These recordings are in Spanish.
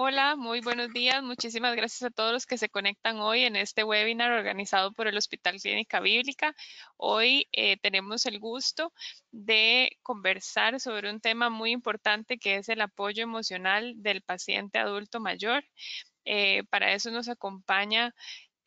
Hola, muy buenos días. Muchísimas gracias a todos los que se conectan hoy en este webinar organizado por el Hospital Clínica Bíblica. Hoy eh, tenemos el gusto de conversar sobre un tema muy importante que es el apoyo emocional del paciente adulto mayor. Eh, para eso nos acompaña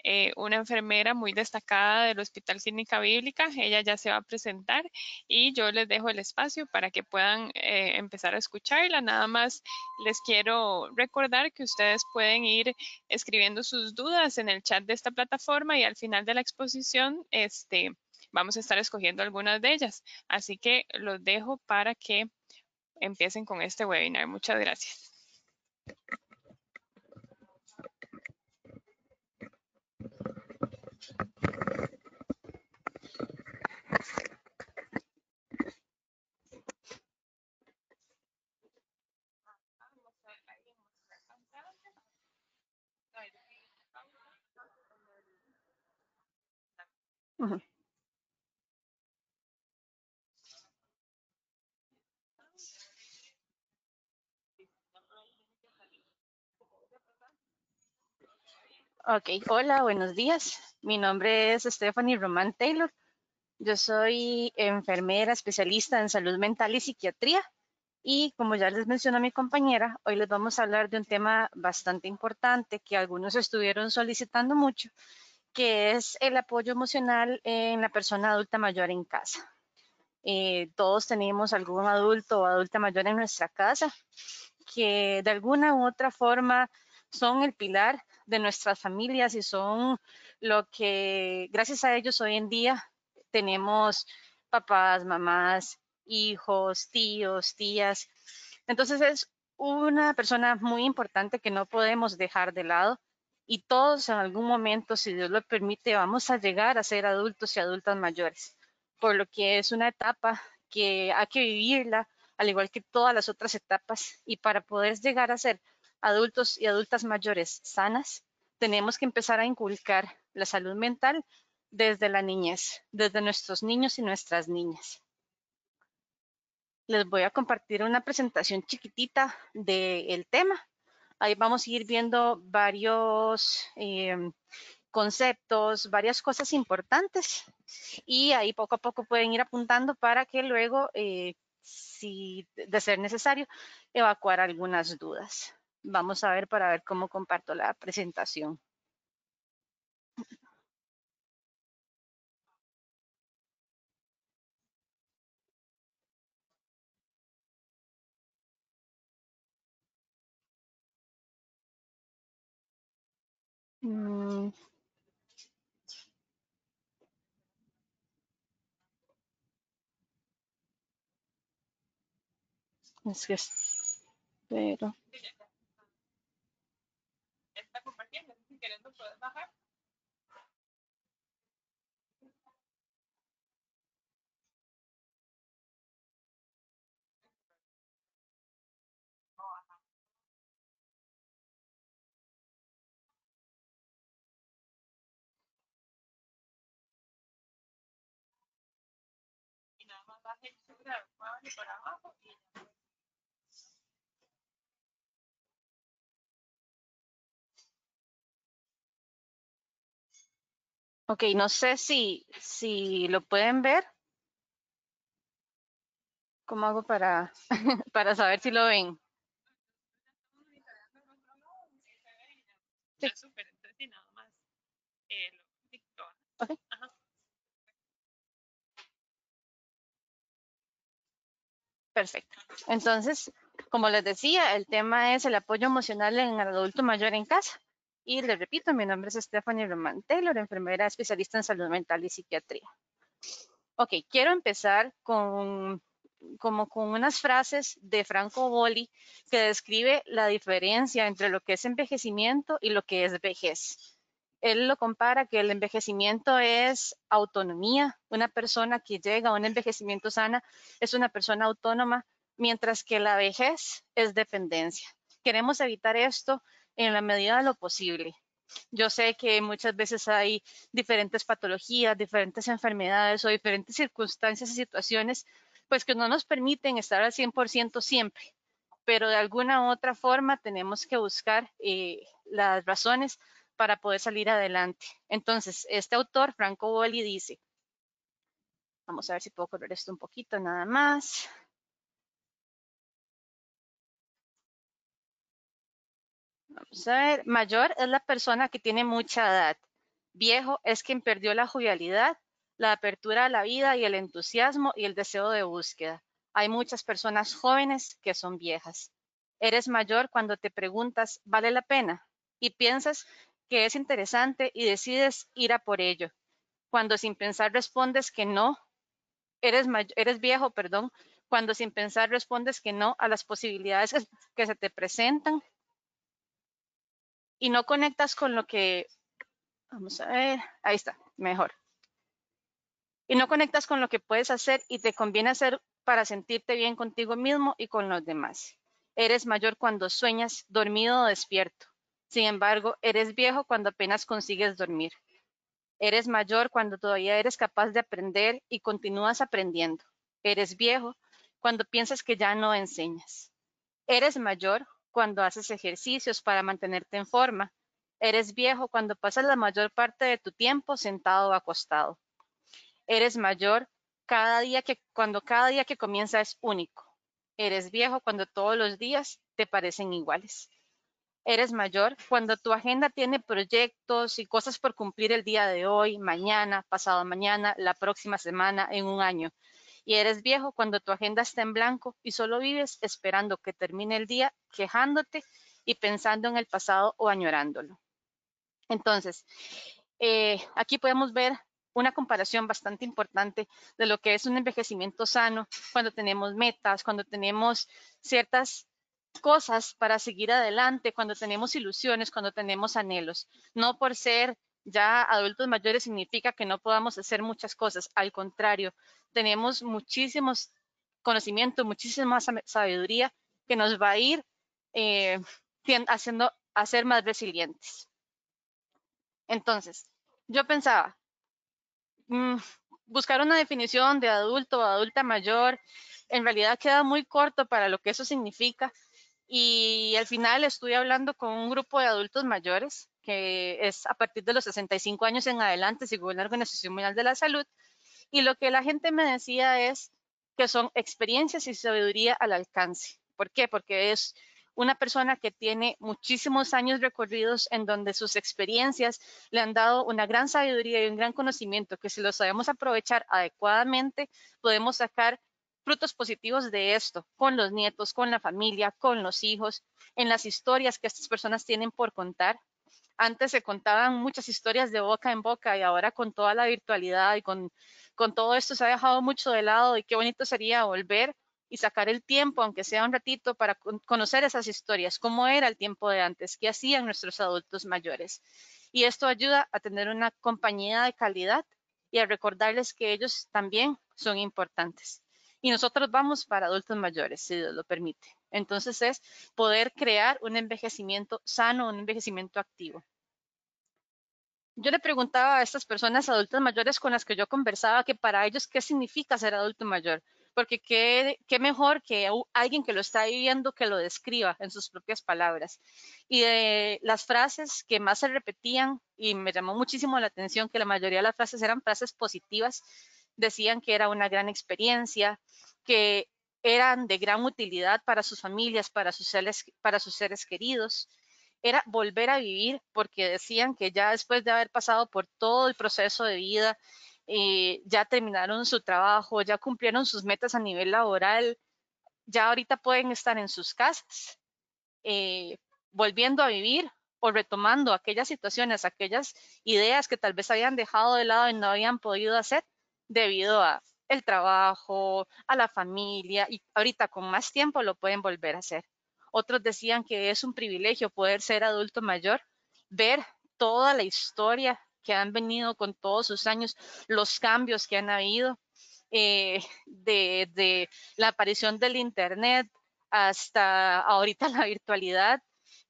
eh, una enfermera muy destacada del Hospital Clínica Bíblica. Ella ya se va a presentar y yo les dejo el espacio para que puedan eh, empezar a escucharla. Nada más les quiero recordar que ustedes pueden ir escribiendo sus dudas en el chat de esta plataforma y al final de la exposición, este, vamos a estar escogiendo algunas de ellas. Así que los dejo para que empiecen con este webinar. Muchas gracias. Ok, hola, buenos días. Mi nombre es Stephanie Román Taylor. Yo soy enfermera especialista en salud mental y psiquiatría. Y como ya les mencionó mi compañera, hoy les vamos a hablar de un tema bastante importante que algunos estuvieron solicitando mucho, que es el apoyo emocional en la persona adulta mayor en casa. Eh, todos tenemos algún adulto o adulta mayor en nuestra casa que de alguna u otra forma son el pilar de nuestras familias y son lo que, gracias a ellos hoy en día, tenemos papás, mamás, hijos, tíos, tías. Entonces es una persona muy importante que no podemos dejar de lado y todos en algún momento, si Dios lo permite, vamos a llegar a ser adultos y adultas mayores, por lo que es una etapa que hay que vivirla, al igual que todas las otras etapas, y para poder llegar a ser adultos y adultas mayores sanas, tenemos que empezar a inculcar la salud mental desde la niñez, desde nuestros niños y nuestras niñas. Les voy a compartir una presentación chiquitita del tema. Ahí vamos a ir viendo varios em, conceptos, varias cosas importantes y ahí poco a poco pueden ir apuntando para que luego, eh, si de ser necesario, evacuar algunas dudas. Vamos a ver para ver cómo comparto la presentación. Mm. Es que pero queriendo puedes bajar. Y nada más baje y sube para abajo y Ok, no sé si, si lo pueden ver. ¿Cómo hago para, para saber si lo ven? Sí. Súper, entonces nada más. Eh, lo okay. Perfecto. Entonces, como les decía, el tema es el apoyo emocional en el adulto mayor en casa. Y les repito, mi nombre es Stephanie Roman Taylor, enfermera especialista en salud mental y psiquiatría. Ok, quiero empezar con, como con unas frases de Franco Boli que describe la diferencia entre lo que es envejecimiento y lo que es vejez. Él lo compara que el envejecimiento es autonomía. Una persona que llega a un envejecimiento sana es una persona autónoma, mientras que la vejez es dependencia. Queremos evitar esto en la medida de lo posible. Yo sé que muchas veces hay diferentes patologías, diferentes enfermedades o diferentes circunstancias y situaciones, pues que no nos permiten estar al 100% siempre. pero de alguna u otra forma tenemos que buscar eh, las razones para poder salir adelante. Entonces, este autor, Franco Boli, dice, vamos a ver si puedo correr esto un poquito nada más. Vamos a ver, mayor es la persona que tiene mucha edad. Viejo es quien perdió la jovialidad, la apertura a la vida y el entusiasmo y el deseo de búsqueda. Hay muchas personas jóvenes que son viejas. Eres mayor cuando te preguntas, ¿vale la pena? Y piensas que es interesante y decides ir a por ello. Cuando sin pensar respondes que no, eres, eres viejo, perdón, cuando sin pensar respondes que no a las posibilidades que se te presentan y no conectas con lo que, vamos a ver, ahí está, mejor. Y no conectas con lo que puedes hacer y te conviene hacer para sentirte bien contigo mismo y con los demás. Eres mayor cuando sueñas dormido o despierto. Sin embargo, eres viejo cuando apenas consigues dormir. Eres mayor cuando todavía eres capaz de aprender y continúas aprendiendo. Eres viejo cuando piensas que ya no enseñas. Eres mayor cuando haces ejercicios para mantenerte en forma. Eres viejo cuando pasas la mayor parte de tu tiempo sentado o acostado. Eres mayor cada día que, cuando cada día que comienza es único. Eres viejo cuando todos los días te parecen iguales. Eres mayor cuando tu agenda tiene proyectos y cosas por cumplir el día de hoy, mañana, pasado mañana, la próxima semana, en un año y eres viejo cuando tu agenda está en blanco y solo vives esperando que termine el día, quejándote y pensando en el pasado o añorándolo. Entonces, eh, aquí podemos ver una comparación bastante importante de lo que es un envejecimiento sano cuando tenemos metas, cuando tenemos ciertas cosas para seguir adelante, cuando tenemos ilusiones, cuando tenemos anhelos, no por ser ya adultos mayores significa que no podamos hacer muchas cosas. Al contrario, tenemos muchísimos conocimientos, muchísima sabiduría que nos va a ir eh, haciendo a ser más resilientes. Entonces, yo pensaba, mm, buscar una definición de adulto o adulta mayor, en realidad queda muy corto para lo que eso significa. Y al final estuve hablando con un grupo de adultos mayores que es a partir de los 65 años en adelante, según la Organización Mundial de la Salud. Y lo que la gente me decía es que son experiencias y sabiduría al alcance. ¿Por qué? Porque es una persona que tiene muchísimos años recorridos en donde sus experiencias le han dado una gran sabiduría y un gran conocimiento que si lo sabemos aprovechar adecuadamente, podemos sacar frutos positivos de esto con los nietos, con la familia, con los hijos, en las historias que estas personas tienen por contar antes se contaban muchas historias de boca en boca y ahora con toda la virtualidad y con, con todo esto se ha dejado mucho de lado y qué bonito sería volver y sacar el tiempo, aunque sea un ratito, para conocer esas historias, cómo era el tiempo de antes, qué hacían nuestros adultos mayores. Y esto ayuda a tener una compañía de calidad y a recordarles que ellos también son importantes. Y nosotros vamos para adultos mayores, si Dios lo permite. Entonces es poder crear un envejecimiento sano, un envejecimiento activo yo le preguntaba a estas personas adultas mayores con las que yo conversaba que para ellos qué significa ser adulto mayor, porque qué, qué mejor que alguien que lo está viviendo que lo describa en sus propias palabras. Y de las frases que más se repetían, y me llamó muchísimo la atención que la mayoría de las frases eran frases positivas, decían que era una gran experiencia, que eran de gran utilidad para sus familias, para sus seres, para sus seres queridos, era volver a vivir, porque decían que ya después de haber pasado por todo el proceso de vida, eh, ya terminaron su trabajo, ya cumplieron sus metas a nivel laboral, ya ahorita pueden estar en sus casas, eh, volviendo a vivir o retomando aquellas situaciones, aquellas ideas que tal vez habían dejado de lado y no habían podido hacer debido a el trabajo, a la familia y ahorita con más tiempo lo pueden volver a hacer. Otros decían que es un privilegio poder ser adulto mayor, ver toda la historia que han venido con todos sus años, los cambios que han habido, eh, de, la aparición del Internet hasta ahorita la virtualidad.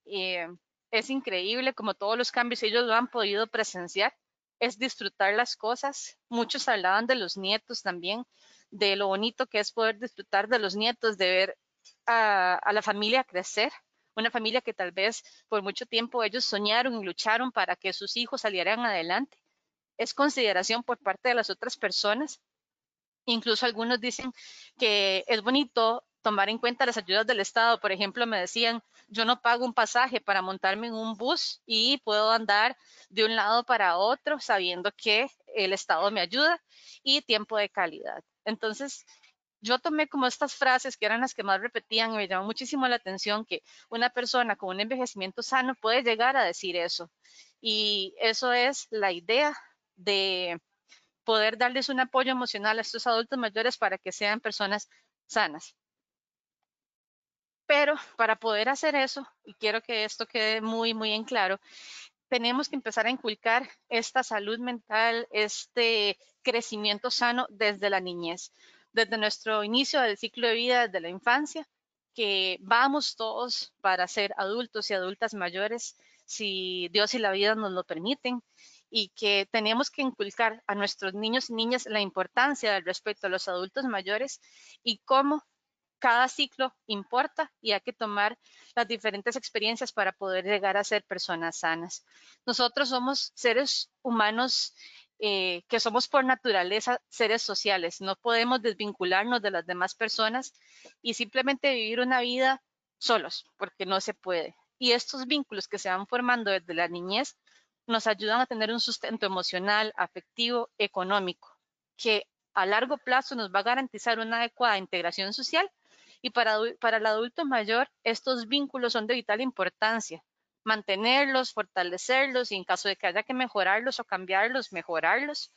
Eh, es increíble como todos los cambios ellos lo han podido presenciar, es disfrutar las cosas. Muchos hablaban de los nietos también, de lo bonito que es poder disfrutar de los nietos, de ver a, la familia crecer, una familia que tal vez por mucho tiempo ellos soñaron y lucharon para que sus hijos salieran adelante. Es consideración por parte de las otras personas. Incluso algunos dicen que es bonito tomar en cuenta las ayudas del Estado. Por ejemplo, me decían, yo no pago un pasaje para montarme en un bus y puedo andar de un lado para otro sabiendo que el Estado me ayuda y tiempo de calidad. Entonces, yo tomé como estas frases que eran las que más repetían y me llamó muchísimo la atención que una persona con un envejecimiento sano puede llegar a decir eso. Y eso es la idea de poder darles un apoyo emocional a estos adultos mayores para que sean personas sanas. Pero para poder hacer eso, y quiero que esto quede muy, muy en claro, tenemos que empezar a inculcar esta salud mental, este crecimiento sano desde la niñez, desde nuestro inicio del ciclo de vida, desde la infancia, que vamos todos para ser adultos y adultas mayores, si Dios y la vida nos lo permiten, y que tenemos que inculcar a nuestros niños y niñas la importancia del respeto a los adultos mayores y cómo cada ciclo importa y hay que tomar las diferentes experiencias para poder llegar a ser personas sanas. Nosotros somos seres humanos eh, que somos por naturaleza seres sociales, no podemos desvincularnos de las demás personas y simplemente vivir una vida solos, porque no se puede. Y estos vínculos que se van formando desde la niñez nos ayudan a tener un sustento emocional, afectivo, económico, que a largo plazo nos va a garantizar una adecuada integración social y para, para el adulto mayor, estos vínculos son de vital importancia. Mantenerlos, fortalecerlos y en caso de que haya que mejorarlos o cambiarlos, mejorarlos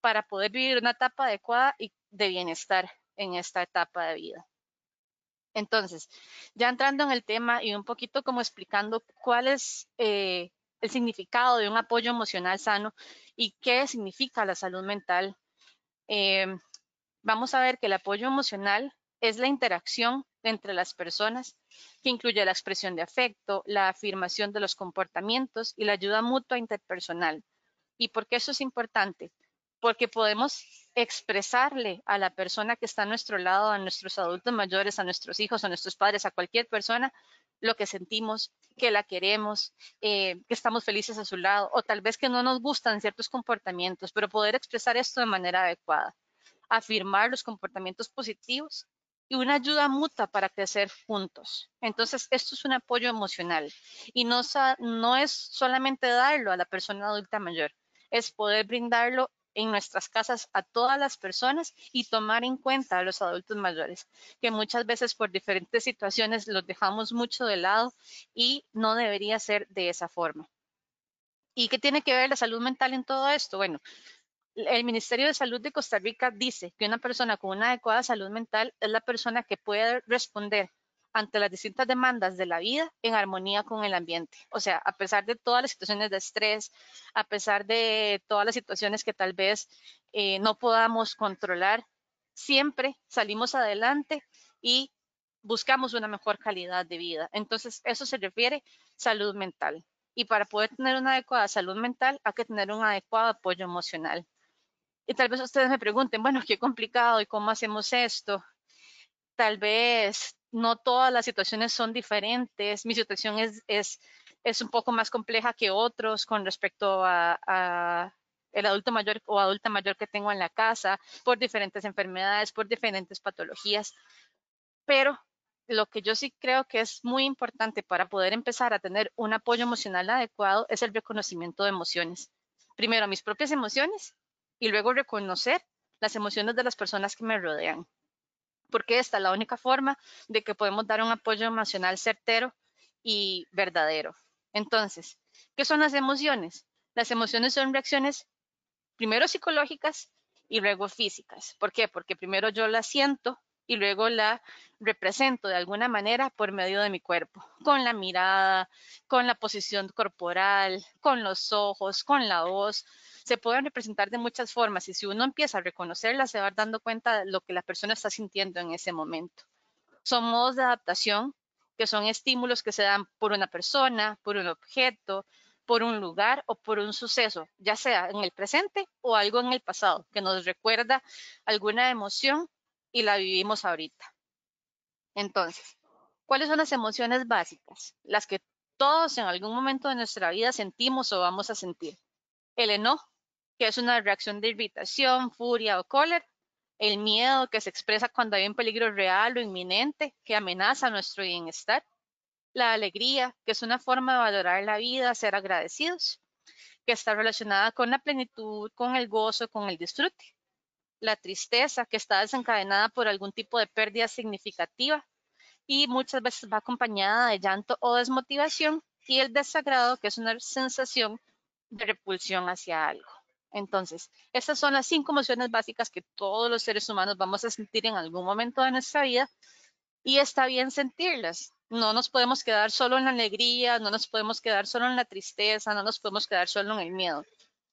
para poder vivir una etapa adecuada y de bienestar en esta etapa de vida. Entonces, ya entrando en el tema y un poquito como explicando cuál es eh, el significado de un apoyo emocional sano y qué significa la salud mental, eh, vamos a ver que el apoyo emocional es la interacción entre las personas, que incluye la expresión de afecto, la afirmación de los comportamientos y la ayuda mutua interpersonal. ¿Y por qué eso es importante? Porque podemos expresarle a la persona que está a nuestro lado, a nuestros adultos mayores, a nuestros hijos, a nuestros padres, a cualquier persona, lo que sentimos, que la queremos, eh, que estamos felices a su lado, o tal vez que no nos gustan ciertos comportamientos, pero poder expresar esto de manera adecuada, afirmar los comportamientos positivos y una ayuda mutua para crecer juntos. Entonces, esto es un apoyo emocional y no, no es solamente darlo a la persona adulta mayor, es poder brindarlo en nuestras casas a todas las personas y tomar en cuenta a los adultos mayores, que muchas veces por diferentes situaciones los dejamos mucho de lado y no debería ser de esa forma. ¿Y qué tiene que ver la salud mental en todo esto? Bueno, el Ministerio de Salud de Costa Rica dice que una persona con una adecuada salud mental es la persona que puede responder ante las distintas demandas de la vida en armonía con el ambiente. O sea, a pesar de todas las situaciones de estrés, a pesar de todas las situaciones que tal vez eh, no podamos controlar, siempre salimos adelante y buscamos una mejor calidad de vida. Entonces, eso se refiere salud mental. Y para poder tener una adecuada salud mental, hay que tener un adecuado apoyo emocional. Y tal vez ustedes me pregunten, bueno, qué complicado y cómo hacemos esto. Tal vez no todas las situaciones son diferentes. Mi situación es, es, es un poco más compleja que otros con respecto a, el adulto mayor o adulta mayor que tengo en la casa por diferentes enfermedades, por diferentes patologías. Pero lo que yo sí creo que es muy importante para poder empezar a tener un apoyo emocional adecuado es el reconocimiento de emociones. Primero, mis propias emociones y luego reconocer las emociones de las personas que me rodean. Porque esta es la única forma de que podemos dar un apoyo emocional certero y verdadero. Entonces, ¿qué son las emociones? Las emociones son reacciones primero psicológicas y luego físicas. ¿Por qué? Porque primero yo las siento y luego la represento de alguna manera por medio de mi cuerpo, con la mirada, con la posición corporal, con los ojos, con la voz se pueden representar de muchas formas y si uno empieza a reconocerlas, se va dando cuenta de lo que la persona está sintiendo en ese momento. Son modos de adaptación que son estímulos que se dan por una persona, por un objeto, por un lugar o por un suceso, ya sea en el presente o algo en el pasado, que nos recuerda alguna emoción y la vivimos ahorita. Entonces, ¿cuáles son las emociones básicas? Las que todos en algún momento de nuestra vida sentimos o vamos a sentir. El enojo, que es una reacción de irritación, furia o cólera. El miedo, que se expresa cuando hay un peligro real o inminente que amenaza nuestro bienestar. La alegría, que es una forma de valorar la vida, ser agradecidos, que está relacionada con la plenitud, con el gozo, con el disfrute. La tristeza, que está desencadenada por algún tipo de pérdida significativa y muchas veces va acompañada de llanto o desmotivación. Y el desagrado, que es una sensación de repulsión hacia algo. Entonces, estas son las cinco emociones básicas que todos los seres humanos vamos a sentir en algún momento de nuestra vida y está bien sentirlas. No nos podemos quedar solo en la alegría, no nos podemos quedar solo en la tristeza, no nos podemos quedar solo en el miedo,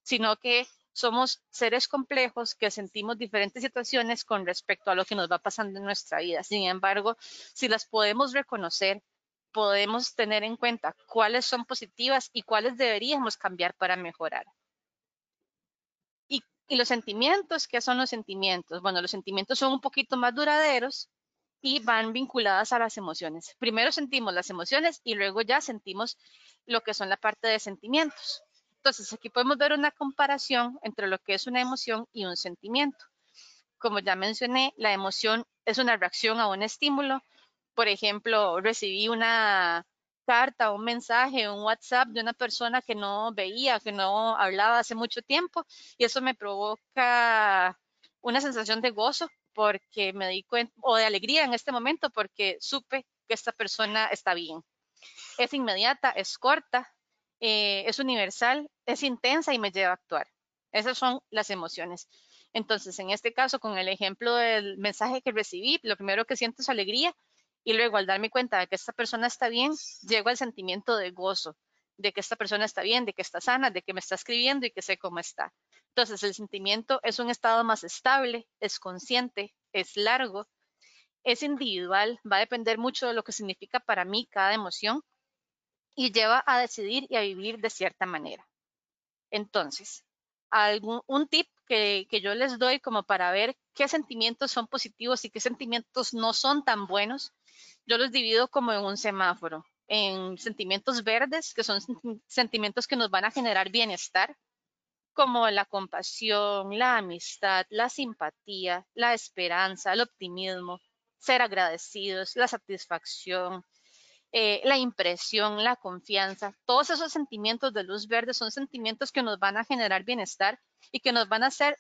sino que somos seres complejos que sentimos diferentes situaciones con respecto a lo que nos va pasando en nuestra vida. Sin embargo, si las podemos reconocer, podemos tener en cuenta cuáles son positivas y cuáles deberíamos cambiar para mejorar. Y, los sentimientos, ¿qué son los sentimientos? Bueno, los sentimientos son un poquito más duraderos y van vinculadas a las emociones. Primero sentimos las emociones y luego ya sentimos lo que son la parte de sentimientos. Entonces, aquí podemos ver una comparación entre lo que es una emoción y un sentimiento. Como ya mencioné, la emoción es una reacción a un estímulo. Por ejemplo, recibí una carta, un mensaje, un WhatsApp de una persona que no veía, que no hablaba hace mucho tiempo y eso me provoca una sensación de gozo porque me di cuenta, o de alegría en este momento porque supe que esta persona está bien. Es inmediata, es corta, eh, es universal, es intensa y me lleva a actuar. Esas son las emociones. Entonces, en este caso, con el ejemplo del mensaje que recibí, lo primero que siento es alegría y luego al darme cuenta de que esta persona está bien, llego al sentimiento de gozo, de que esta persona está bien, de que está sana, de que me está escribiendo y que sé cómo está. Entonces el sentimiento es un estado más estable, es consciente, es largo, es individual, va a depender mucho de lo que significa para mí cada emoción y lleva a decidir y a vivir de cierta manera. Entonces, algún, un tip que, que, yo les doy como para ver qué sentimientos son positivos y qué sentimientos no son tan buenos yo los divido como en un semáforo, en sentimientos verdes, que son sentimientos que nos van a generar bienestar, como la compasión, la amistad, la simpatía, la esperanza, el optimismo, ser agradecidos, la satisfacción, eh, la impresión, la confianza. Todos esos sentimientos de luz verde son sentimientos que nos van a generar bienestar y que nos van a hacer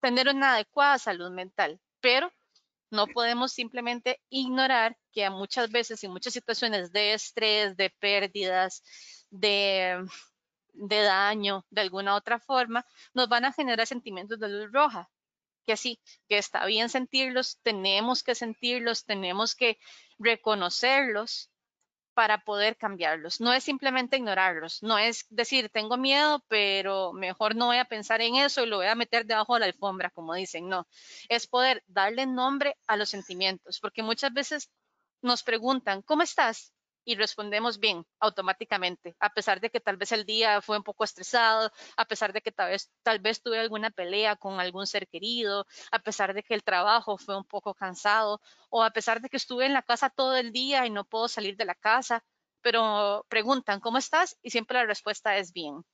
tener una adecuada salud mental. Pero no podemos simplemente ignorar que muchas veces en muchas situaciones de estrés, de pérdidas, de, de daño, de alguna otra forma, nos van a generar sentimientos de luz roja. Que sí, que está bien sentirlos, tenemos que sentirlos, tenemos que reconocerlos para poder cambiarlos. No es simplemente ignorarlos, no es decir, tengo miedo, pero mejor no voy a pensar en eso y lo voy a meter debajo de la alfombra, como dicen, no. Es poder darle nombre a los sentimientos, porque muchas veces nos preguntan, ¿cómo estás? Y respondemos bien automáticamente, a pesar de que tal vez el día fue un poco estresado, a pesar de que tal vez, tal vez tuve alguna pelea con algún ser querido, a pesar de que el trabajo fue un poco cansado o a pesar de que estuve en la casa todo el día y no puedo salir de la casa, pero preguntan, ¿cómo estás? Y siempre la respuesta es bien.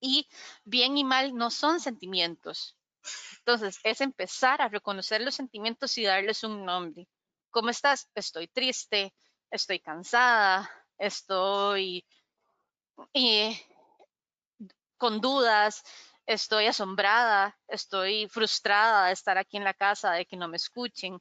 Y bien y mal no son sentimientos. Entonces, es empezar a reconocer los sentimientos y darles un nombre. ¿Cómo estás? Estoy triste, estoy cansada, estoy eh, con dudas, estoy asombrada, estoy frustrada de estar aquí en la casa, de que no me escuchen.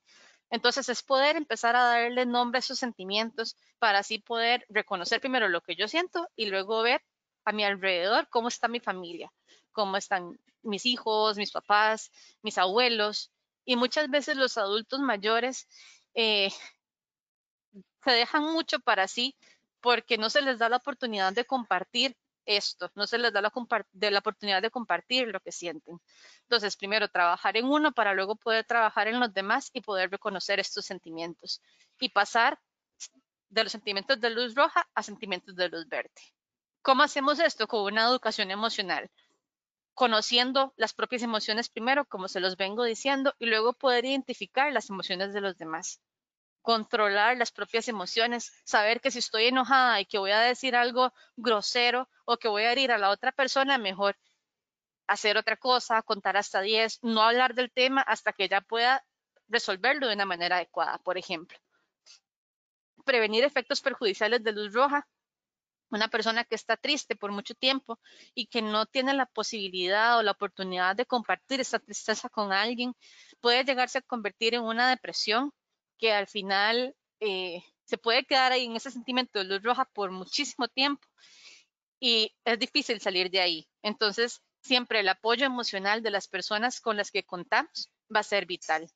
Entonces es poder empezar a darle nombre a esos sentimientos para así poder reconocer primero lo que yo siento y luego ver a mi alrededor cómo está mi familia, cómo están mis hijos, mis papás, mis abuelos. Y muchas veces los adultos mayores eh, se dejan mucho para sí porque no se les da la oportunidad de compartir esto, no se les da la, de la oportunidad de compartir lo que sienten. Entonces, primero trabajar en uno para luego poder trabajar en los demás y poder reconocer estos sentimientos y pasar de los sentimientos de luz roja a sentimientos de luz verde. ¿Cómo hacemos esto? Con una educación emocional, conociendo las propias emociones primero, como se los vengo diciendo, y luego poder identificar las emociones de los demás controlar las propias emociones, saber que si estoy enojada y que voy a decir algo grosero o que voy a herir a la otra persona, mejor hacer otra cosa, contar hasta 10, no hablar del tema hasta que ella pueda resolverlo de una manera adecuada, por ejemplo. Prevenir efectos perjudiciales de luz roja. Una persona que está triste por mucho tiempo y que no tiene la posibilidad o la oportunidad de compartir esa tristeza con alguien, puede llegarse a convertir en una depresión que al final eh, se puede quedar ahí en ese sentimiento de luz roja por muchísimo tiempo y es difícil salir de ahí. Entonces, siempre el apoyo emocional de las personas con las que contamos va a ser vital.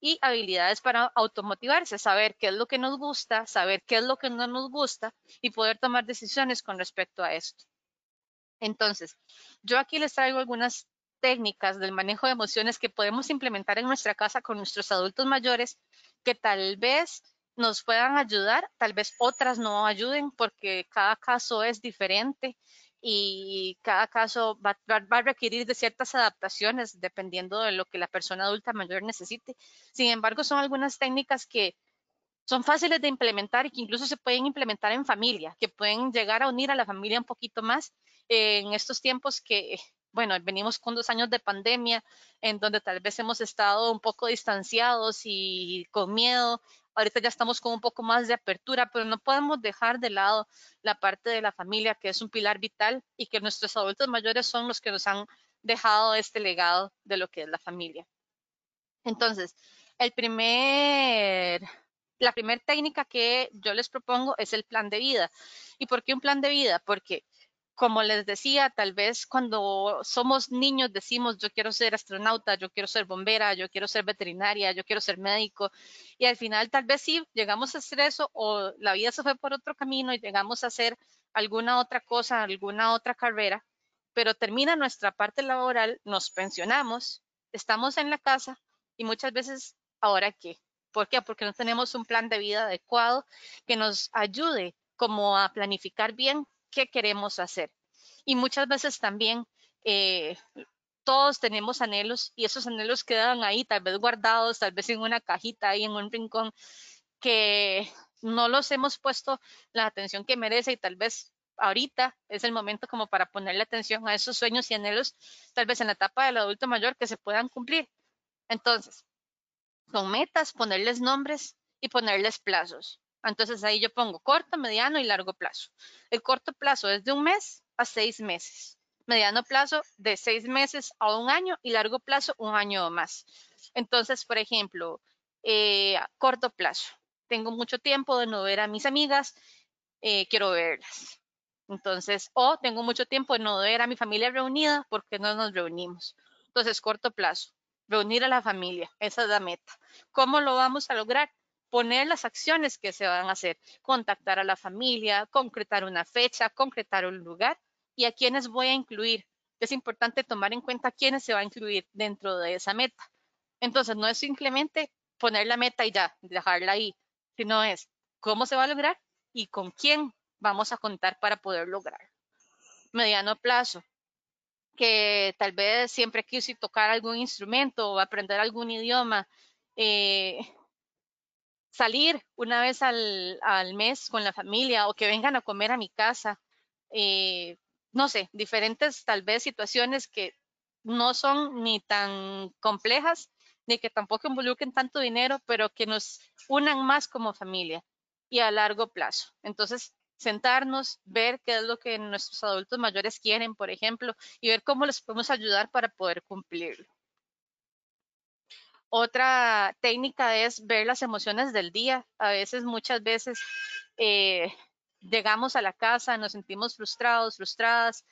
Y habilidades para automotivarse, saber qué es lo que nos gusta, saber qué es lo que no nos gusta y poder tomar decisiones con respecto a esto. Entonces, yo aquí les traigo algunas técnicas del manejo de emociones que podemos implementar en nuestra casa con nuestros adultos mayores que tal vez nos puedan ayudar, tal vez otras no ayuden porque cada caso es diferente y cada caso va, a requerir de ciertas adaptaciones dependiendo de lo que la persona adulta mayor necesite. Sin embargo, son algunas técnicas que son fáciles de implementar y que incluso se pueden implementar en familia, que pueden llegar a unir a la familia un poquito más en estos tiempos que, bueno, venimos con dos años de pandemia en donde tal vez hemos estado un poco distanciados y con miedo Ahorita ya estamos con un poco más de apertura, pero no podemos dejar de lado la parte de la familia, que es un pilar vital y que nuestros adultos mayores son los que nos han dejado este legado de lo que es la familia. Entonces, el primer, la primera técnica que yo les propongo es el plan de vida. ¿Y por qué un plan de vida? Porque como les decía, tal vez cuando somos niños decimos yo quiero ser astronauta, yo quiero ser bombera, yo quiero ser veterinaria, yo quiero ser médico y al final tal vez sí llegamos a hacer eso o la vida se fue por otro camino y llegamos a hacer alguna otra cosa, alguna otra carrera, pero termina nuestra parte laboral, nos pensionamos, estamos en la casa y muchas veces, ¿ahora qué? ¿Por qué? Porque no tenemos un plan de vida adecuado que nos ayude como a planificar bien qué queremos hacer. Y muchas veces también eh, todos tenemos anhelos y esos anhelos quedan ahí, tal vez guardados, tal vez en una cajita ahí en un rincón que no los hemos puesto la atención que merece y tal vez ahorita es el momento como para ponerle atención a esos sueños y anhelos, tal vez en la etapa del adulto mayor que se puedan cumplir. Entonces, con metas, ponerles nombres y ponerles plazos. Entonces ahí yo pongo corto, mediano y largo plazo. El corto plazo es de un mes a seis meses. Mediano plazo de seis meses a un año y largo plazo un año o más. Entonces, por ejemplo, eh, corto plazo. Tengo mucho tiempo de no ver a mis amigas, eh, quiero verlas. Entonces, o tengo mucho tiempo de no ver a mi familia reunida porque no nos reunimos. Entonces, corto plazo, reunir a la familia, esa es la meta. ¿Cómo lo vamos a lograr? Poner las acciones que se van a hacer, contactar a la familia, concretar una fecha, concretar un lugar y a quiénes voy a incluir. Es importante tomar en cuenta quiénes se va a incluir dentro de esa meta. Entonces, no es simplemente poner la meta y ya, dejarla ahí, sino es cómo se va a lograr y con quién vamos a contar para poder lograr. Mediano plazo, que tal vez siempre quise tocar algún instrumento o aprender algún idioma, eh, salir una vez al, mes con la familia o que vengan a comer a mi casa. Eh, no sé, diferentes tal vez situaciones que no son ni tan complejas ni que tampoco involucren tanto dinero, pero que nos unan más como familia y a largo plazo. Entonces, sentarnos, ver qué es lo que nuestros adultos mayores quieren, por ejemplo, y ver cómo les podemos ayudar para poder cumplirlo. Otra técnica es ver las emociones del día. A veces, muchas veces, eh, llegamos a la casa, nos sentimos frustrados, frustradas,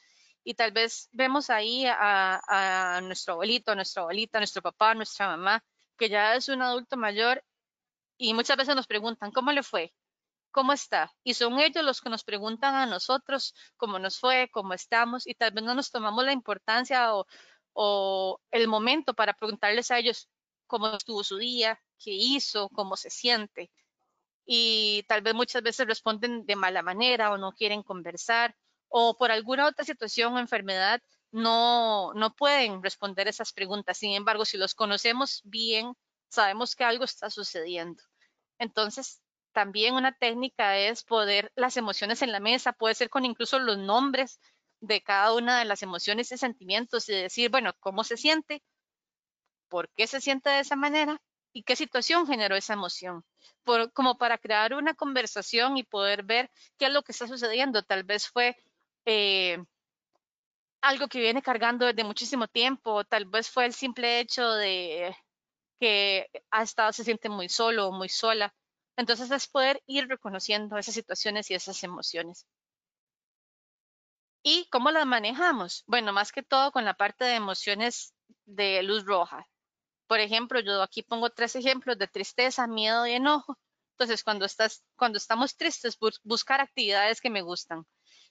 y tal vez vemos ahí a, nuestro abuelito, a nuestra abuelita, a nuestro papá, a nuestra mamá, que ya es un adulto mayor, y muchas veces nos preguntan, ¿cómo le fue? ¿Cómo está? Y son ellos los que nos preguntan a nosotros cómo nos fue, cómo estamos, y tal vez no nos tomamos la importancia o, o el momento para preguntarles a ellos cómo estuvo su día, qué hizo, cómo se siente. Y tal vez muchas veces responden de mala manera o no quieren conversar o por alguna otra situación o enfermedad no, no pueden responder esas preguntas. Sin embargo, si los conocemos bien, sabemos que algo está sucediendo. Entonces, también una técnica es poder las emociones en la mesa, puede ser con incluso los nombres de cada una de las emociones y sentimientos y decir, bueno, ¿cómo se siente? ¿Por qué se siente de esa manera? ¿Y qué situación generó esa emoción? Como para crear una conversación y poder ver qué es lo que está sucediendo. Tal vez fue eh, algo que viene cargando desde muchísimo tiempo, tal vez fue el simple hecho de que ha estado, se siente muy solo o muy sola. Entonces es poder ir reconociendo esas situaciones y esas emociones. ¿Y cómo las manejamos? Bueno, más que todo con la parte de emociones de luz roja. Por ejemplo, yo aquí pongo tres ejemplos de tristeza, miedo y enojo. Entonces, cuando, estás, cuando estamos tristes, buscar actividades que me gustan,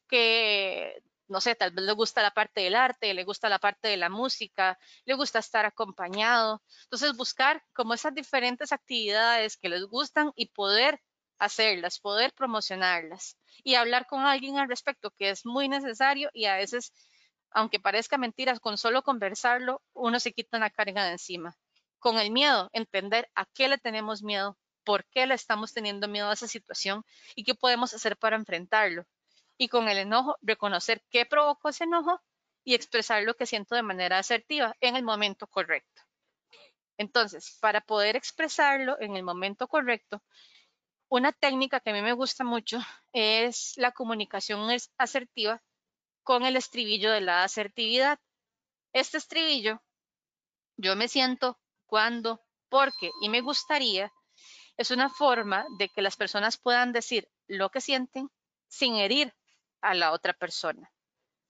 que no sé, tal vez le gusta la parte del arte, le gusta la parte de la música, le gusta estar acompañado. Entonces, buscar como esas diferentes actividades que les gustan y poder hacerlas, poder promocionarlas y hablar con alguien al respecto, que es muy necesario y a veces, aunque parezca mentira, con solo conversarlo, uno se quita una carga de encima. Con el miedo, entender a qué le tenemos miedo, por qué le estamos teniendo miedo a esa situación y qué podemos hacer para enfrentarlo y con el enojo reconocer qué provocó ese enojo y expresar lo que siento de manera asertiva en el momento correcto. Entonces, para poder expresarlo en el momento correcto, una técnica que a mí me gusta mucho es la comunicación asertiva con el estribillo de la asertividad. Este estribillo, yo me siento cuando, porque y me gustaría, es una forma de que las personas puedan decir lo que sienten sin herir a la otra persona.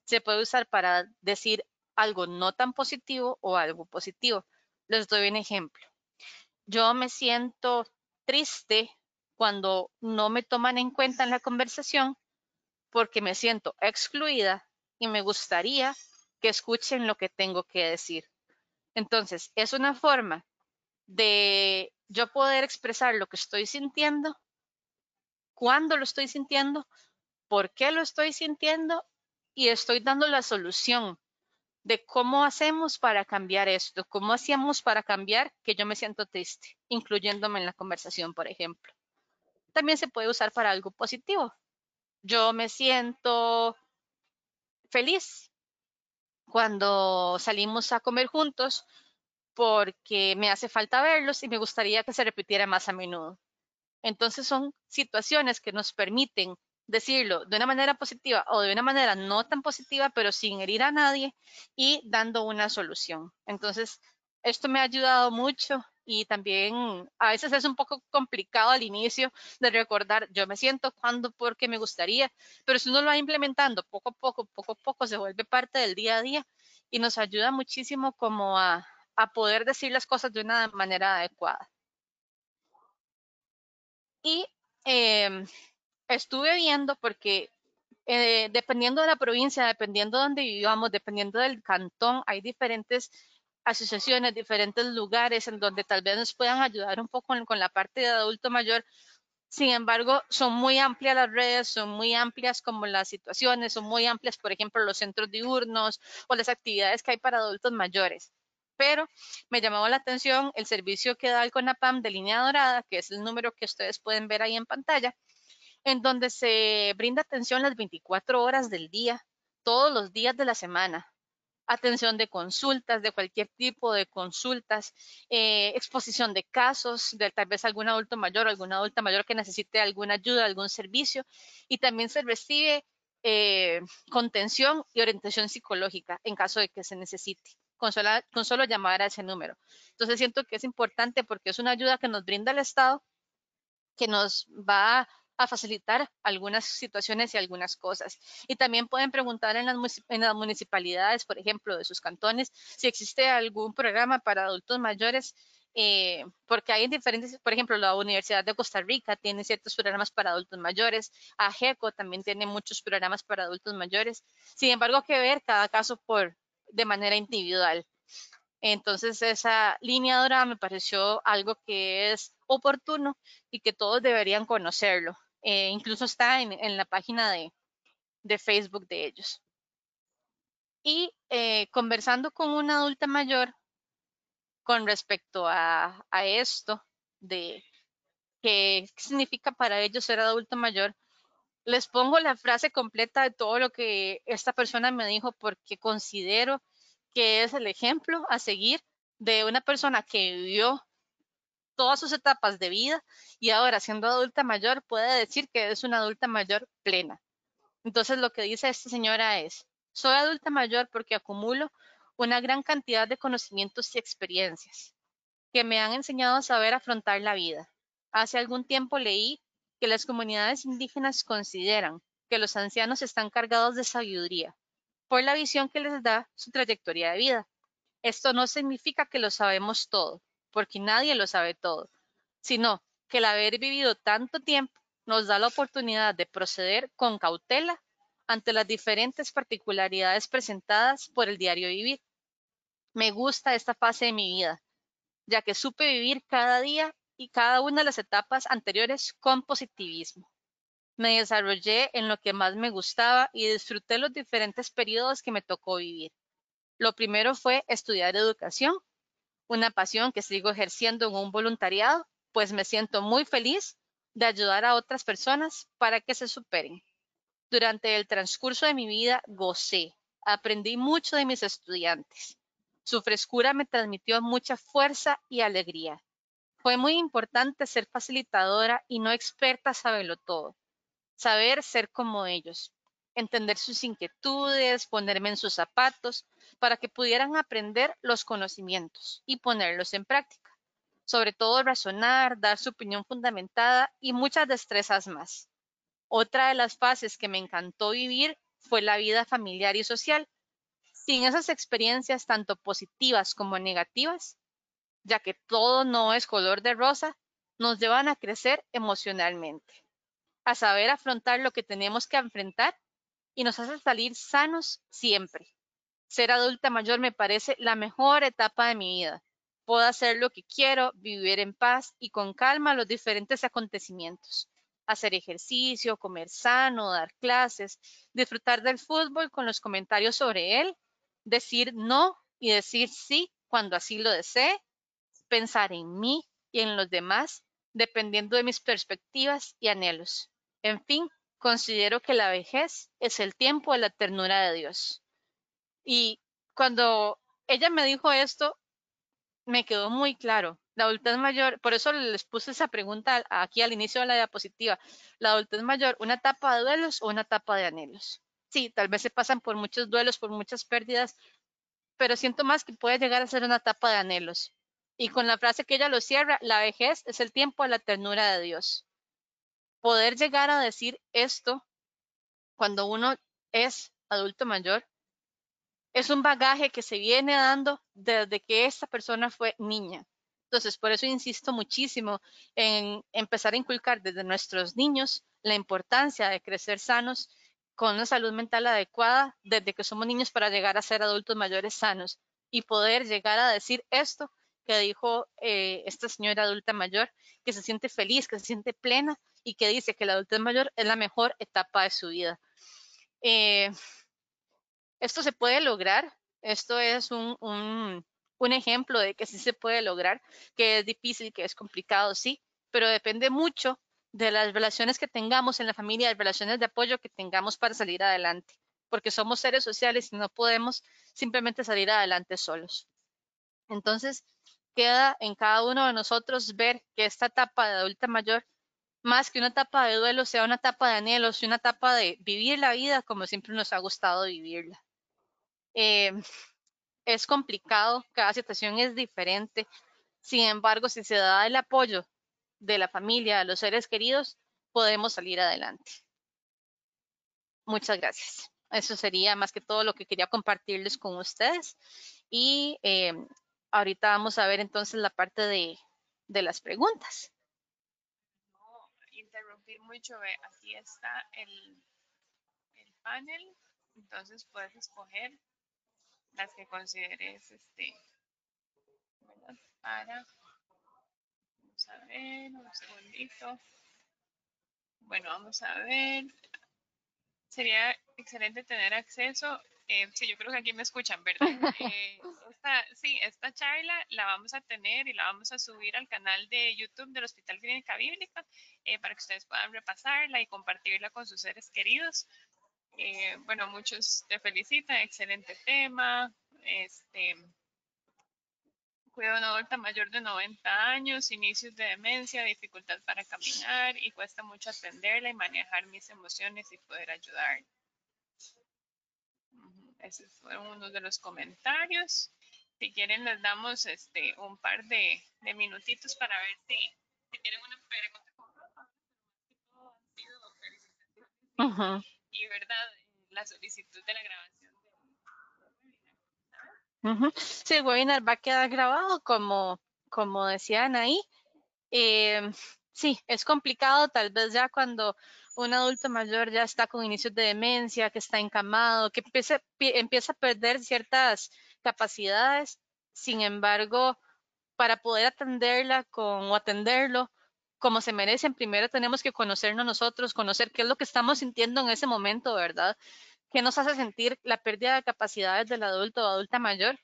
Se puede usar para decir algo no tan positivo o algo positivo. Les doy un ejemplo. Yo me siento triste cuando no me toman en cuenta en la conversación porque me siento excluida y me gustaría que escuchen lo que tengo que decir. Entonces, es una forma de yo poder expresar lo que estoy sintiendo, cuándo lo estoy sintiendo, por qué lo estoy sintiendo y estoy dando la solución de cómo hacemos para cambiar esto, cómo hacíamos para cambiar que yo me siento triste, incluyéndome en la conversación, por ejemplo. También se puede usar para algo positivo. Yo me siento feliz cuando salimos a comer juntos porque me hace falta verlos y me gustaría que se repitiera más a menudo. Entonces son situaciones que nos permiten decirlo de una manera positiva o de una manera no tan positiva, pero sin herir a nadie y dando una solución. Entonces, esto me ha ayudado mucho y también a veces es un poco complicado al inicio de recordar, yo me siento cuando, porque me gustaría, pero si uno lo va implementando poco a poco, poco a poco, se vuelve parte del día a día y nos ayuda muchísimo como a, a poder decir las cosas de una manera adecuada. Y eh, estuve viendo porque eh, dependiendo de la provincia, dependiendo de donde vivamos, dependiendo del cantón, hay diferentes asociaciones, diferentes lugares en donde tal vez nos puedan ayudar un poco con, la parte de adulto mayor. Sin embargo, son muy amplias las redes, son muy amplias como las situaciones, son muy amplias, por ejemplo, los centros diurnos o las actividades que hay para adultos mayores. Pero me llamó la atención el servicio que da el CONAPAM de línea dorada, que es el número que ustedes pueden ver ahí en pantalla, en donde se brinda atención las 24 horas del día, todos los días de la semana. Atención de consultas, de cualquier tipo de consultas, eh, exposición de casos, de tal vez algún adulto mayor o alguna adulta mayor que necesite alguna ayuda, algún servicio. Y también se recibe eh, contención y orientación psicológica en caso de que se necesite. Con, con solo llamar a ese número. Entonces siento que es importante porque es una ayuda que nos brinda el Estado, que nos va a facilitar algunas situaciones y algunas cosas. Y también pueden preguntar en las, municipalidades, por ejemplo, de sus cantones, si existe algún programa para adultos mayores, eh, porque hay diferentes, por ejemplo, la Universidad de Costa Rica tiene ciertos programas para adultos mayores, AGECO también tiene muchos programas para adultos mayores. Sin embargo, que ver cada caso por de manera individual. Entonces, esa línea dorada me pareció algo que es oportuno y que todos deberían conocerlo. Eh, incluso está en, la página de, Facebook de ellos. Y eh, conversando con una adulta mayor con respecto a, esto de qué significa para ellos ser adulto mayor, les pongo la frase completa de todo lo que esta persona me dijo porque considero que es el ejemplo a seguir de una persona que vivió todas sus etapas de vida y ahora siendo adulta mayor puede decir que es una adulta mayor plena. Entonces lo que dice esta señora es, soy adulta mayor porque acumulo una gran cantidad de conocimientos y experiencias que me han enseñado a saber afrontar la vida. Hace algún tiempo leí que las comunidades indígenas consideran que los ancianos están cargados de sabiduría por la visión que les da su trayectoria de vida. Esto no significa que lo sabemos todo, porque nadie lo sabe todo, sino que el haber vivido tanto tiempo nos da la oportunidad de proceder con cautela ante las diferentes particularidades presentadas por el diario vivir. Me gusta esta fase de mi vida, ya que supe vivir cada día y cada una de las etapas anteriores con positivismo. Me desarrollé en lo que más me gustaba y disfruté los diferentes periodos que me tocó vivir. Lo primero fue estudiar educación, una pasión que sigo ejerciendo en un voluntariado, pues me siento muy feliz de ayudar a otras personas para que se superen. Durante el transcurso de mi vida gocé, aprendí mucho de mis estudiantes. Su frescura me transmitió mucha fuerza y alegría. Fue muy importante ser facilitadora y no experta saberlo todo. Saber ser como ellos, entender sus inquietudes, ponerme en sus zapatos, para que pudieran aprender los conocimientos y ponerlos en práctica. Sobre todo razonar, dar su opinión fundamentada y muchas destrezas más. Otra de las fases que me encantó vivir fue la vida familiar y social. Sin esas experiencias tanto positivas como negativas, ya que todo no es color de rosa, nos llevan a crecer emocionalmente, a saber afrontar lo que tenemos que enfrentar y nos hace salir sanos siempre. Ser adulta mayor me parece la mejor etapa de mi vida. Puedo hacer lo que quiero, vivir en paz y con calma los diferentes acontecimientos. Hacer ejercicio, comer sano, dar clases, disfrutar del fútbol con los comentarios sobre él, decir no y decir sí cuando así lo desee pensar en mí y en los demás dependiendo de mis perspectivas y anhelos. En fin, considero que la vejez es el tiempo de la ternura de Dios. Y cuando ella me dijo esto, me quedó muy claro. La adultez mayor, por eso les puse esa pregunta aquí al inicio de la diapositiva. La adultez mayor, ¿una etapa de duelos o una etapa de anhelos? Sí, tal vez se pasan por muchos duelos, por muchas pérdidas, pero siento más que puede llegar a ser una etapa de anhelos. Y con la frase que ella lo cierra, la vejez es el tiempo de la ternura de Dios. Poder llegar a decir esto cuando uno es adulto mayor es un bagaje que se viene dando desde que esta persona fue niña. Entonces, por eso insisto muchísimo en empezar a inculcar desde nuestros niños la importancia de crecer sanos con una salud mental adecuada desde que somos niños para llegar a ser adultos mayores sanos y poder llegar a decir esto que dijo eh, esta señora adulta mayor, que se siente feliz, que se siente plena y que dice que la adultez mayor es la mejor etapa de su vida. Eh, esto se puede lograr, esto es un, un, un ejemplo de que sí se puede lograr, que es difícil, que es complicado, sí, pero depende mucho de las relaciones que tengamos en la familia, de las relaciones de apoyo que tengamos para salir adelante, porque somos seres sociales y no podemos simplemente salir adelante solos. Entonces, queda en cada uno de nosotros ver que esta etapa de adulta mayor, más que una etapa de duelo, sea una etapa de anhelos una etapa de vivir la vida como siempre nos ha gustado vivirla. Eh, es complicado, cada situación es diferente. Sin embargo, si se da el apoyo de la familia, de los seres queridos, podemos salir adelante. Muchas gracias. Eso sería más que todo lo que quería compartirles con ustedes. Y eh, ahorita vamos a ver entonces la parte de, de las preguntas. No interrumpir mucho, ve, aquí está el, el panel, entonces puedes escoger las que consideres este para vamos a ver un segundito. Bueno vamos a ver. Sería excelente tener acceso Eh, sí, yo creo que aquí me escuchan, ¿verdad? Eh, sí, esta charla la vamos a tener y la vamos a subir al canal de YouTube del Hospital Clínica Bíblica eh, para que ustedes puedan repasarla y compartirla con sus seres queridos. bueno, muchos te felicitan, excelente tema. Este, cuidado de una adulta mayor de 90 años, inicios de demencia, dificultad para caminar y cuesta mucho atenderla y manejar mis emociones y poder ayudar. Esos fueron uno de los comentarios. Si quieren les damos este un par de, de minutitos para ver si, si tienen una pregunta con y verdad la solicitud de la grabación Sí, el webinar va a quedar grabado como, como decían ahí. Eh, sí, es complicado tal vez ya cuando un adulto mayor ya está con inicios de demencia, que está encamado, que empieza, empieza a perder ciertas capacidades. Sin embargo, para poder atenderla con, o atenderlo como se merecen, primero tenemos que conocernos nosotros, conocer qué es lo que estamos sintiendo en ese momento, ¿verdad? que nos hace sentir la pérdida de capacidades del adulto o adulta mayor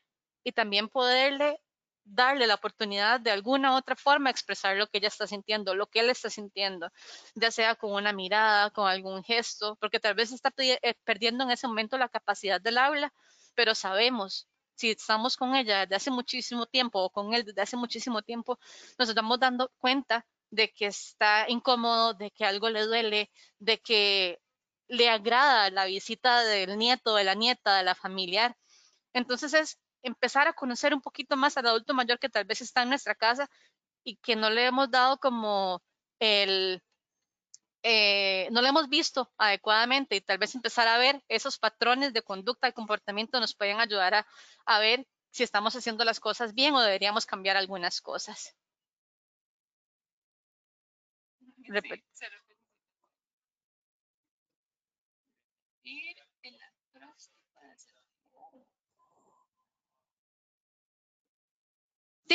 y también poderle darle la oportunidad de alguna otra forma expresar lo que ella está sintiendo, lo que él está sintiendo, ya sea con una mirada, con algún gesto, porque tal vez está eh, perdiendo en ese momento la capacidad del habla, pero sabemos, si estamos con ella desde hace muchísimo tiempo o con él desde hace muchísimo tiempo, nos estamos dando cuenta de que está incómodo, de que algo le duele, de que le agrada la visita del nieto, de la nieta, de la familiar. Entonces es empezar a conocer un poquito más al adulto mayor que tal vez está en nuestra casa y que no le hemos dado como el, eh, no le hemos visto adecuadamente y tal vez empezar a ver esos patrones de conducta y comportamiento nos pueden ayudar a, a ver si estamos haciendo las cosas bien o deberíamos cambiar algunas cosas. Sí,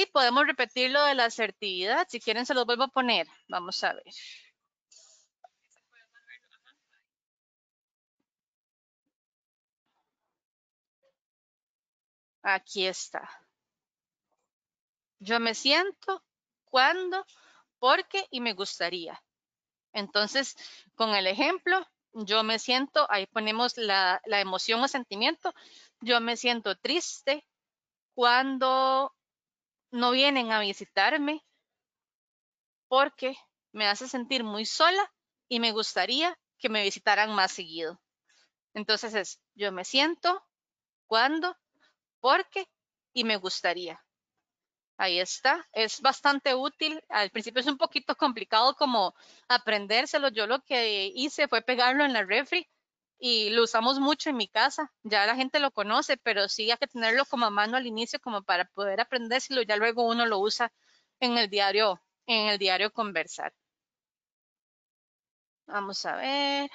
podemos repetir lo de la asertividad. Si quieren, se los vuelvo a poner. Vamos a ver. Aquí está. Yo me siento cuando, porque y me gustaría. Entonces, con el ejemplo, yo me siento, ahí ponemos la, la emoción o sentimiento. Yo me siento triste cuando no vienen a visitarme porque me hace sentir muy sola y me gustaría que me visitaran más seguido. Entonces es, yo me siento, cuando, porque y me gustaría. Ahí está, es bastante útil. Al principio es un poquito complicado como aprendérselo. Yo lo que hice fue pegarlo en la refri y lo usamos mucho en mi casa. Ya la gente lo conoce, pero sí hay que tenerlo como a mano al inicio como para poder aprendérselo. Ya luego uno lo usa en el diario, en el diario conversar. Vamos a ver.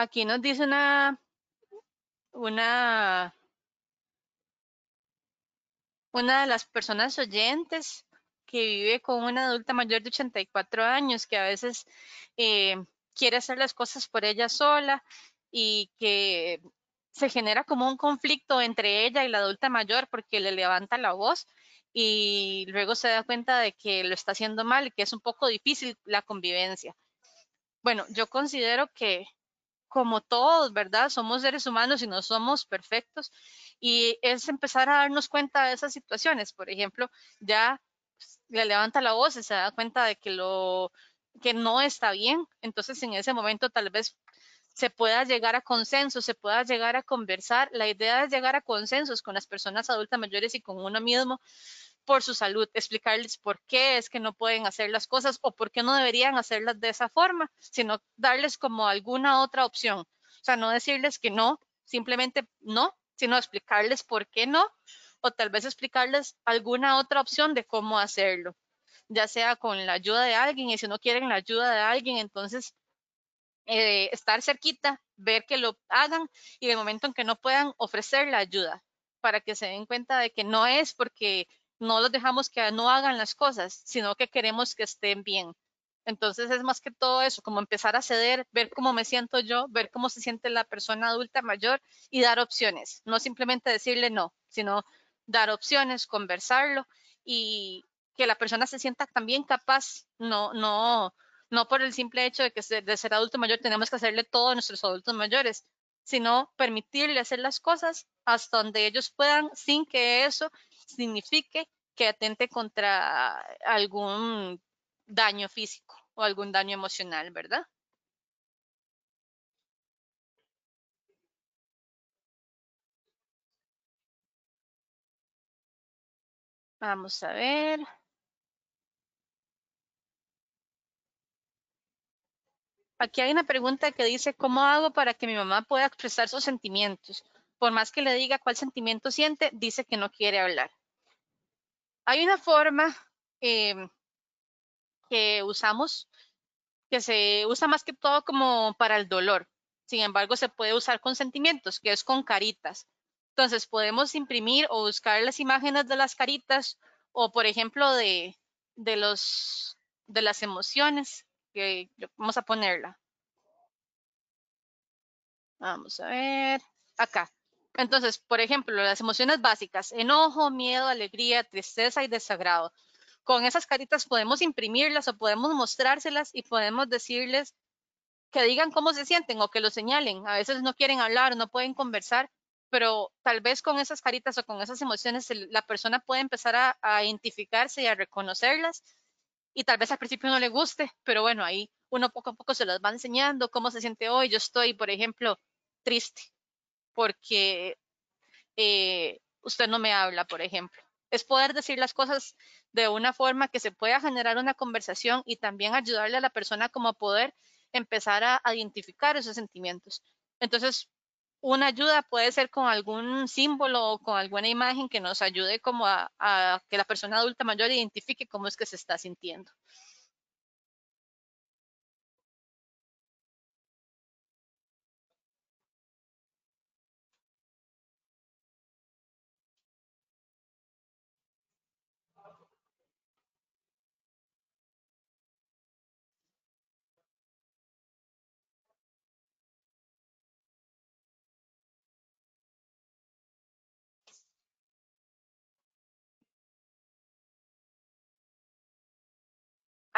Aquí nos dice una, una, una de las personas oyentes que vive con una adulta mayor de 84 años, que a veces eh, quiere hacer las cosas por ella sola y que se genera como un conflicto entre ella y la adulta mayor porque le levanta la voz y luego se da cuenta de que lo está haciendo mal y que es un poco difícil la convivencia. Bueno, yo considero que como todos, ¿verdad? Somos seres humanos y no somos perfectos. Y es empezar a darnos cuenta de esas situaciones. Por ejemplo, ya le levanta la voz y se da cuenta de que lo que no está bien. Entonces, en ese momento tal vez se pueda llegar a consenso, se pueda llegar a conversar. La idea es llegar a consensos con las personas adultas mayores y con uno mismo por su salud, explicarles por qué es que no pueden hacer las cosas o por qué no deberían hacerlas de esa forma, sino darles como alguna otra opción. O sea, no decirles que no, simplemente no, sino explicarles por qué no o tal vez explicarles alguna otra opción de cómo hacerlo, ya sea con la ayuda de alguien y si no quieren la ayuda de alguien, entonces eh, estar cerquita, ver que lo hagan y el momento en que no puedan ofrecer la ayuda para que se den cuenta de que no es porque no los dejamos que no hagan las cosas, sino que queremos que estén bien. Entonces es más que todo eso, como empezar a ceder, ver cómo me siento yo, ver cómo se siente la persona adulta mayor y dar opciones, no simplemente decirle no, sino dar opciones, conversarlo y que la persona se sienta también capaz, no, no, no por el simple hecho de que de ser adulto mayor tenemos que hacerle todo a nuestros adultos mayores, sino permitirle hacer las cosas hasta donde ellos puedan sin que eso signifique que atente contra algún daño físico o algún daño emocional, ¿verdad? Vamos a ver. Aquí hay una pregunta que dice, ¿cómo hago para que mi mamá pueda expresar sus sentimientos? Por más que le diga cuál sentimiento siente, dice que no quiere hablar. Hay una forma em, que usamos, que se usa más que todo como para el dolor. Sin embargo, se puede usar con sentimientos, que es con caritas. Entonces, podemos imprimir o buscar las imágenes de las caritas o, por ejemplo, de, de, los, de las emociones que vamos a ponerla. Vamos a ver, acá. Entonces, por ejemplo, las emociones básicas, enojo, miedo, alegría, tristeza y desagrado. Con esas caritas podemos imprimirlas o podemos mostrárselas y podemos decirles que digan cómo se sienten o que lo señalen. A veces no quieren hablar, no pueden conversar, pero tal vez con esas caritas o con esas emociones la persona puede empezar a, a identificarse y a reconocerlas y tal vez al principio no le guste, pero bueno, ahí uno poco a poco se las va enseñando cómo se siente hoy. Yo estoy, por ejemplo, triste porque eh, usted no me habla, por ejemplo. Es poder decir las cosas de una forma que se pueda generar una conversación y también ayudarle a la persona como a poder empezar a, a identificar esos sentimientos. Entonces, una ayuda puede ser con algún símbolo o con alguna imagen que nos ayude como a, a, que la persona adulta mayor identifique cómo es que se está sintiendo.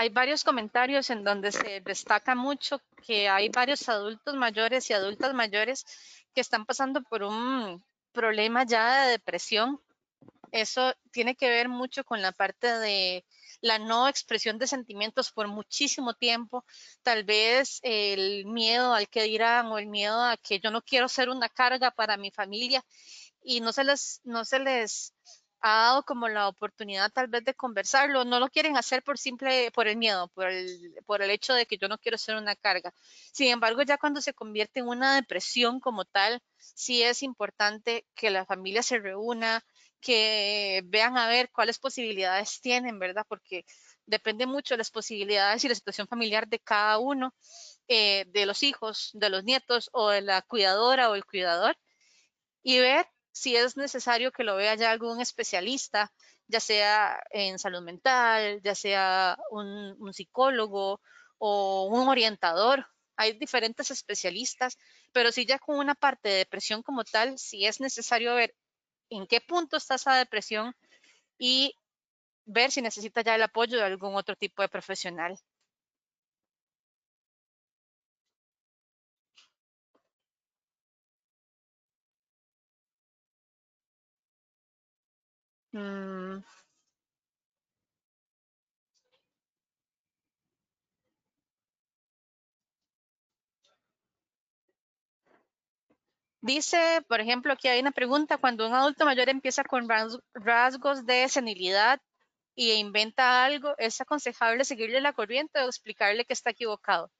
Hay varios comentarios en donde se destaca mucho que hay varios adultos mayores y adultas mayores que están pasando por un problema ya de depresión. Eso tiene que ver mucho con la parte de la no expresión de sentimientos por muchísimo tiempo, tal vez el miedo al que dirán o el miedo a que yo no quiero ser una carga para mi familia y no se les, no se les ha dado como la oportunidad tal vez de conversarlo, no lo quieren hacer por simple, por el miedo, por el, por el hecho de que yo no quiero ser una carga. Sin embargo, ya cuando se convierte en una depresión como tal, sí es importante que la familia se reúna, que vean a ver cuáles posibilidades tienen, ¿verdad? Porque depende mucho de las posibilidades y la situación familiar de cada uno, eh, de los hijos, de los nietos o de la cuidadora o el cuidador, y ver si es necesario que lo vea ya algún especialista, ya sea en salud mental, ya sea un, psicólogo o un orientador. Hay diferentes especialistas, pero si ya con una parte de depresión como tal, si es necesario ver en qué punto está esa depresión y ver si necesita ya el apoyo de algún otro tipo de profesional. Mm, Dice, por ejemplo, aquí hay una pregunta, cuando un adulto mayor empieza con rasgos de senilidad y inventa algo, ¿es aconsejable seguirle la corriente o explicarle que está equivocado?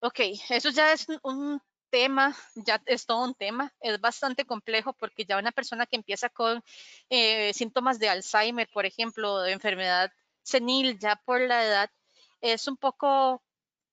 Ok, eso ya es un tema, ya es todo un tema, es bastante complejo porque ya una persona que empieza con eh, síntomas de Alzheimer, por ejemplo, de enfermedad senil ya por la edad, es un poco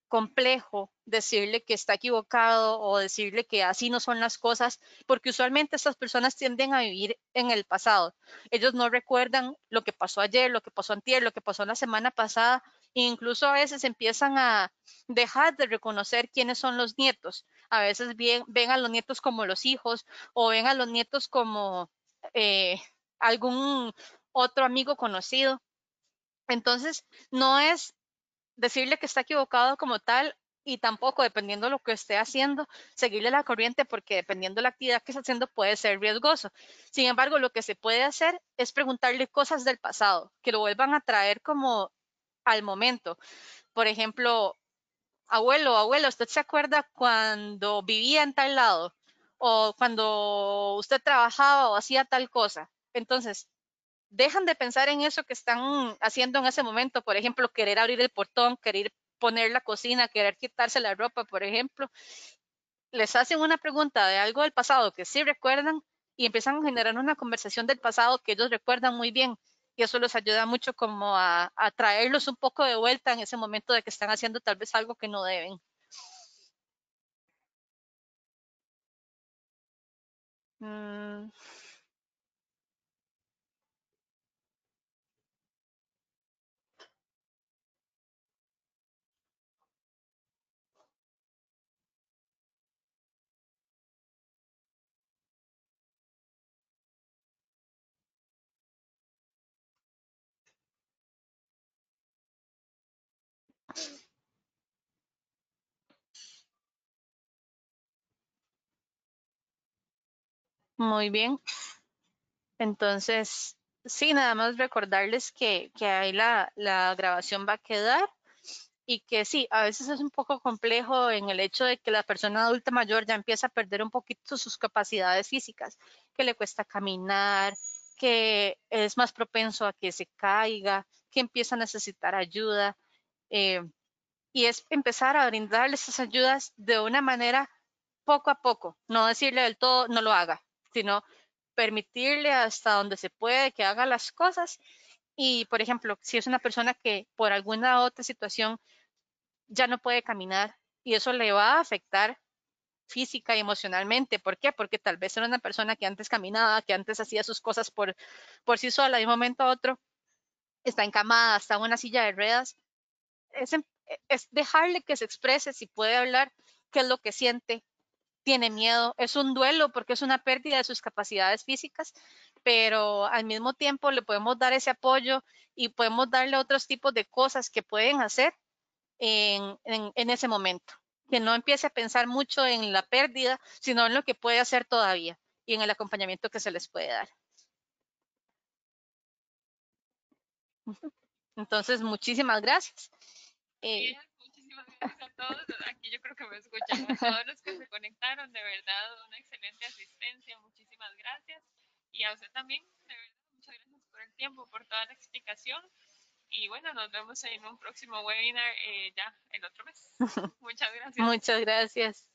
complejo decirle que está equivocado o decirle que así no son las cosas, porque usualmente estas personas tienden a vivir en el pasado. Ellos no recuerdan lo que pasó ayer, lo que pasó antier, lo que pasó la semana pasada, incluso a veces empiezan a dejar de reconocer quiénes son los nietos. A veces ven a los nietos como los hijos o ven a los nietos como eh, algún otro amigo conocido. Entonces, no es decirle que está equivocado como tal y tampoco, dependiendo de lo que esté haciendo, seguirle la corriente porque dependiendo de la actividad que está haciendo puede ser riesgoso. Sin embargo, lo que se puede hacer es preguntarle cosas del pasado que lo vuelvan a traer como al momento. Por ejemplo, abuelo, abuelo, ¿usted se acuerda cuando vivía en tal lado? O cuando usted trabajaba o hacía tal cosa. Entonces, dejan de pensar en eso que están haciendo en ese momento, por ejemplo, querer abrir el portón, querer poner la cocina, querer quitarse la ropa, por ejemplo. Les hacen una pregunta de algo del pasado que sí recuerdan y empiezan a generar una conversación del pasado que ellos recuerdan muy bien y eso les ayuda mucho como a, traerlos un poco de vuelta en ese momento de que están haciendo tal vez algo que no deben. Mm. Muy bien. Entonces, sí, nada más recordarles que, que ahí la, la grabación va a quedar y que sí, a veces es un poco complejo en el hecho de que la persona adulta mayor ya empieza a perder un poquito sus capacidades físicas, que le cuesta caminar, que es más propenso a que se caiga, que empieza a necesitar ayuda. Eh, y es empezar a brindarle esas ayudas de una manera poco a poco, no decirle del todo no lo haga, sino permitirle hasta donde se puede que haga las cosas. Y, por ejemplo, si es una persona que por alguna otra situación ya no puede caminar y eso le va a afectar física y emocionalmente. ¿Por qué? Porque tal vez era una persona que antes caminaba, que antes hacía sus cosas por, por sí sola, de un momento a otro está encamada, está en una silla de ruedas. Es, em, es dejarle que se exprese, si puede hablar, qué es lo que siente, tiene miedo, es un duelo porque es una pérdida de sus capacidades físicas, pero al mismo tiempo le podemos dar ese apoyo y podemos darle otros tipos de cosas que pueden hacer en, en, ese momento. Que no empiece a pensar mucho en la pérdida, sino en lo que puede hacer todavía y en el acompañamiento que se les puede dar. Entonces, muchísimas gracias. Eh, muchísimas gracias a todos. Aquí yo creo que me escuchan a todos los que se conectaron. De verdad, una excelente asistencia. Muchísimas gracias. Y a usted también, de verdad, muchas gracias por el tiempo, por toda la explicación. Y bueno, nos vemos en un próximo webinar eh, ya el otro mes. Muchas gracias. Muchas gracias.